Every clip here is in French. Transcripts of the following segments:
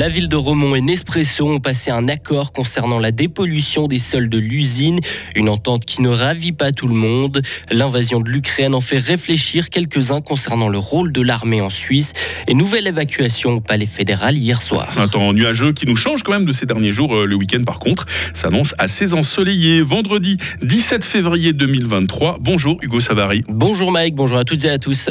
La ville de Romont et Nespresso ont passé un accord concernant la dépollution des sols de l'usine, une entente qui ne ravit pas tout le monde. L'invasion de l'Ukraine en fait réfléchir quelques-uns concernant le rôle de l'armée en Suisse et nouvelle évacuation au palais fédéral hier soir. Un temps nuageux qui nous change quand même de ces derniers jours. Euh, le week-end par contre s'annonce assez ensoleillé. Vendredi 17 février 2023. Bonjour Hugo Savary. Bonjour Mike, bonjour à toutes et à tous.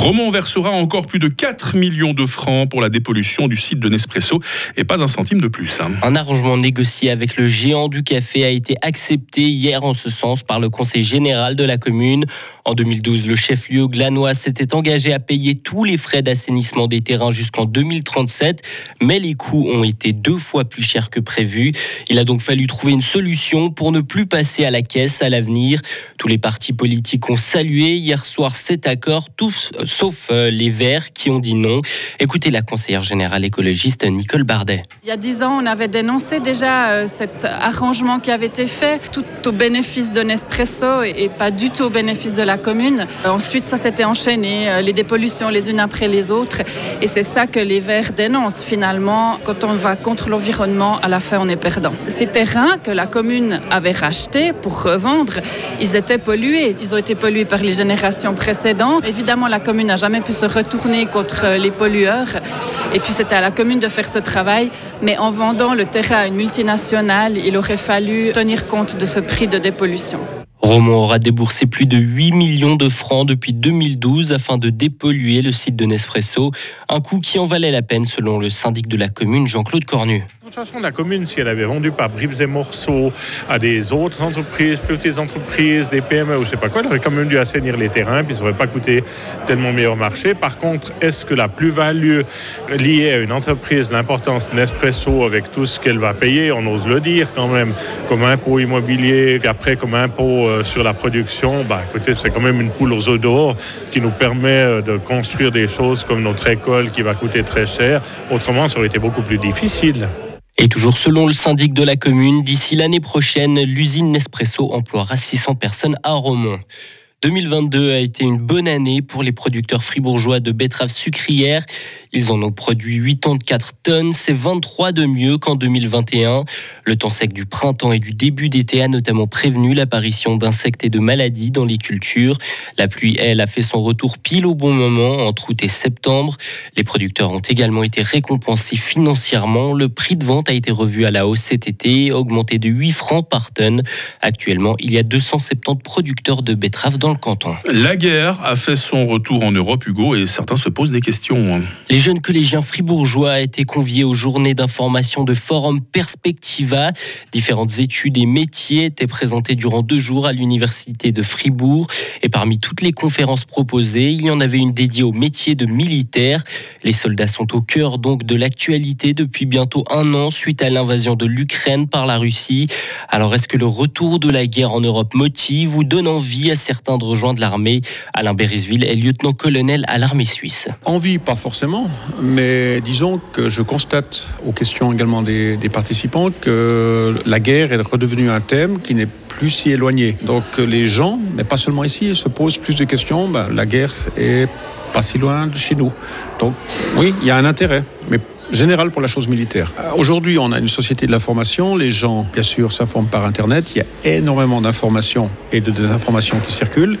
Romont versera encore plus de 4 millions de francs pour la dépollution du site de Nespresso et pas un centime de plus. Hein. Un arrangement négocié avec le géant du café a été accepté hier en ce sens par le conseil général de la commune. En 2012, le chef-lieu glanois s'était engagé à payer tous les frais d'assainissement des terrains jusqu'en 2037, mais les coûts ont été deux fois plus chers que prévu. Il a donc fallu trouver une solution pour ne plus passer à la caisse à l'avenir. Tous les partis politiques ont salué hier soir cet accord, tous sauf euh, les Verts qui ont dit non. Écoutez la conseillère générale écologiste Nicole Bardet. Il y a dix ans, on avait dénoncé déjà euh, cet arrangement qui avait été fait, tout au bénéfice de Nespresso et pas du tout au bénéfice de la commune. Euh, ensuite, ça s'était enchaîné, les dépollutions les unes après les autres. Et c'est ça que les Verts dénoncent finalement. Quand on va contre l'environnement, à la fin, on est perdant. Ces terrains que la commune avait rachetés pour revendre, ils étaient pollués. Ils ont été pollués par les générations précédentes. Évidemment, la commune n'a jamais pu se retourner contre les pollueurs. Et puis c'était à la commune de faire ce travail. Mais en vendant le terrain à une multinationale, il aurait fallu tenir compte de ce prix de dépollution. Romont aura déboursé plus de 8 millions de francs depuis 2012 afin de dépolluer le site de Nespresso, un coût qui en valait la peine selon le syndic de la commune Jean-Claude Cornu. De toute façon, la commune, si elle avait vendu par bribes et morceaux à des autres entreprises, petites entreprises, des PME ou je sais pas quoi, elle aurait quand même dû assainir les terrains, puis ça n'aurait pas coûté tellement meilleur marché. Par contre, est-ce que la plus-value liée à une entreprise, l'importance Nespresso avec tout ce qu'elle va payer, on ose le dire quand même, comme impôt immobilier, puis après comme impôt euh, sur la production, bah écoutez, c'est quand même une poule aux œufs d'or qui nous permet euh, de construire des choses comme notre école qui va coûter très cher. Autrement, ça aurait été beaucoup plus difficile. Et toujours selon le syndic de la commune, d'ici l'année prochaine, l'usine Nespresso emploiera 600 personnes à Romont. 2022 a été une bonne année pour les producteurs fribourgeois de betteraves sucrières. Ils en ont produit 84 tonnes, c'est 23 de mieux qu'en 2021. Le temps sec du printemps et du début d'été a notamment prévenu l'apparition d'insectes et de maladies dans les cultures. La pluie, elle, a fait son retour pile au bon moment, entre août et septembre. Les producteurs ont également été récompensés financièrement. Le prix de vente a été revu à la hausse cet été, augmenté de 8 francs par tonne. Actuellement, il y a 270 producteurs de betteraves dans le canton. La guerre a fait son retour en Europe, Hugo, et certains se posent des questions. Les jeunes collégiens fribourgeois étaient conviés aux journées d'information de Forum Perspectiva. Différentes études et métiers étaient présentés durant deux jours à l'université de Fribourg. Et parmi toutes les conférences proposées, il y en avait une dédiée au métier de militaire. Les soldats sont au cœur donc de l'actualité depuis bientôt un an suite à l'invasion de l'Ukraine par la Russie. Alors est-ce que le retour de la guerre en Europe motive ou donne envie à certains de rejoindre l'armée Alain Berisville est lieutenant-colonel à l'armée suisse. Envie, pas forcément mais disons que je constate aux questions également des, participants que la guerre est redevenue un thème qui n'est plus si éloigné. Donc les gens, mais pas seulement ici, se posent plus de questions. Ben, la guerre est pas si loin de chez nous. Donc oui, il y a un intérêt, mais général pour la chose militaire. Aujourd'hui, on a une société de l'information. Les gens, bien sûr, s'informent par Internet. Il y a énormément d'informations et de désinformations qui circulent.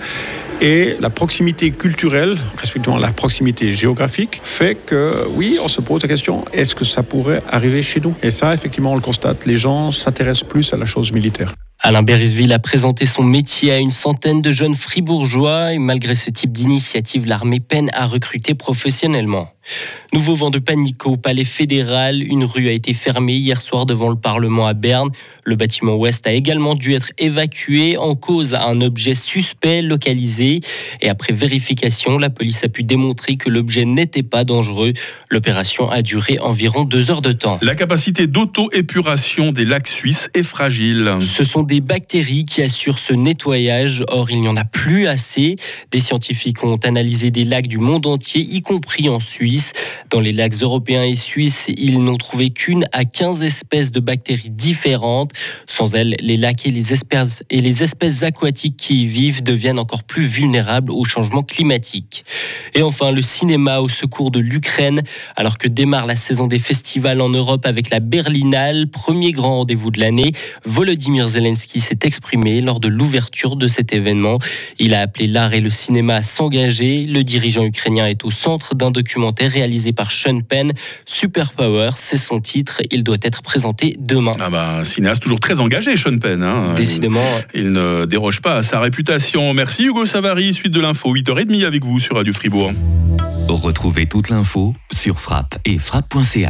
Et la proximité culturelle, respectivement la proximité géographique, fait que oui, on se pose la question est-ce que ça pourrait arriver chez nous? Et ça, effectivement, on le constate. Les gens s'intéressent plus à la chose militaire. Alain Berisville a présenté son métier à une centaine de jeunes fribourgeois et malgré ce type d'initiative, l'armée peine à recruter professionnellement. Nouveau vent de panique au palais fédéral. Une rue a été fermée hier soir devant le Parlement à Berne. Le bâtiment ouest a également dû être évacué en cause à un objet suspect localisé. Et après vérification, la police a pu démontrer que l'objet n'était pas dangereux. L'opération a duré environ deux heures de temps. La capacité d'auto-épuration des lacs suisses est fragile. Ce sont des bactéries qui assurent ce nettoyage. Or, il n'y en a plus assez. Des scientifiques ont analysé des lacs du monde entier, y compris en Suisse. 2010. Dans les lacs européens et suisses, ils n'ont trouvé qu'une à 15 espèces de bactéries différentes. Sans elles, les lacs et les espèces, et les espèces aquatiques qui y vivent deviennent encore plus vulnérables au changement climatique. Et enfin, le cinéma au secours de l'Ukraine, alors que démarre la saison des festivals en Europe avec la Berlinale, premier grand rendez-vous de l'année. Volodymyr Zelensky s'est exprimé lors de l'ouverture de cet événement. Il a appelé l'art et le cinéma à s'engager. Le dirigeant ukrainien est au centre d'un documentaire réalisé par Sean Penn. Superpower, c'est son titre. Il doit être présenté demain. Ah bah, un cinéaste toujours très engagé, Sean Penn. Hein. Décidément. Il, il, ne déroge pas à sa réputation. Merci Hugo Savary, suite de l'info, 8h30 avec vous sur Radio Fribourg. Retrouvez toute l'info sur frappe et frappe.ch.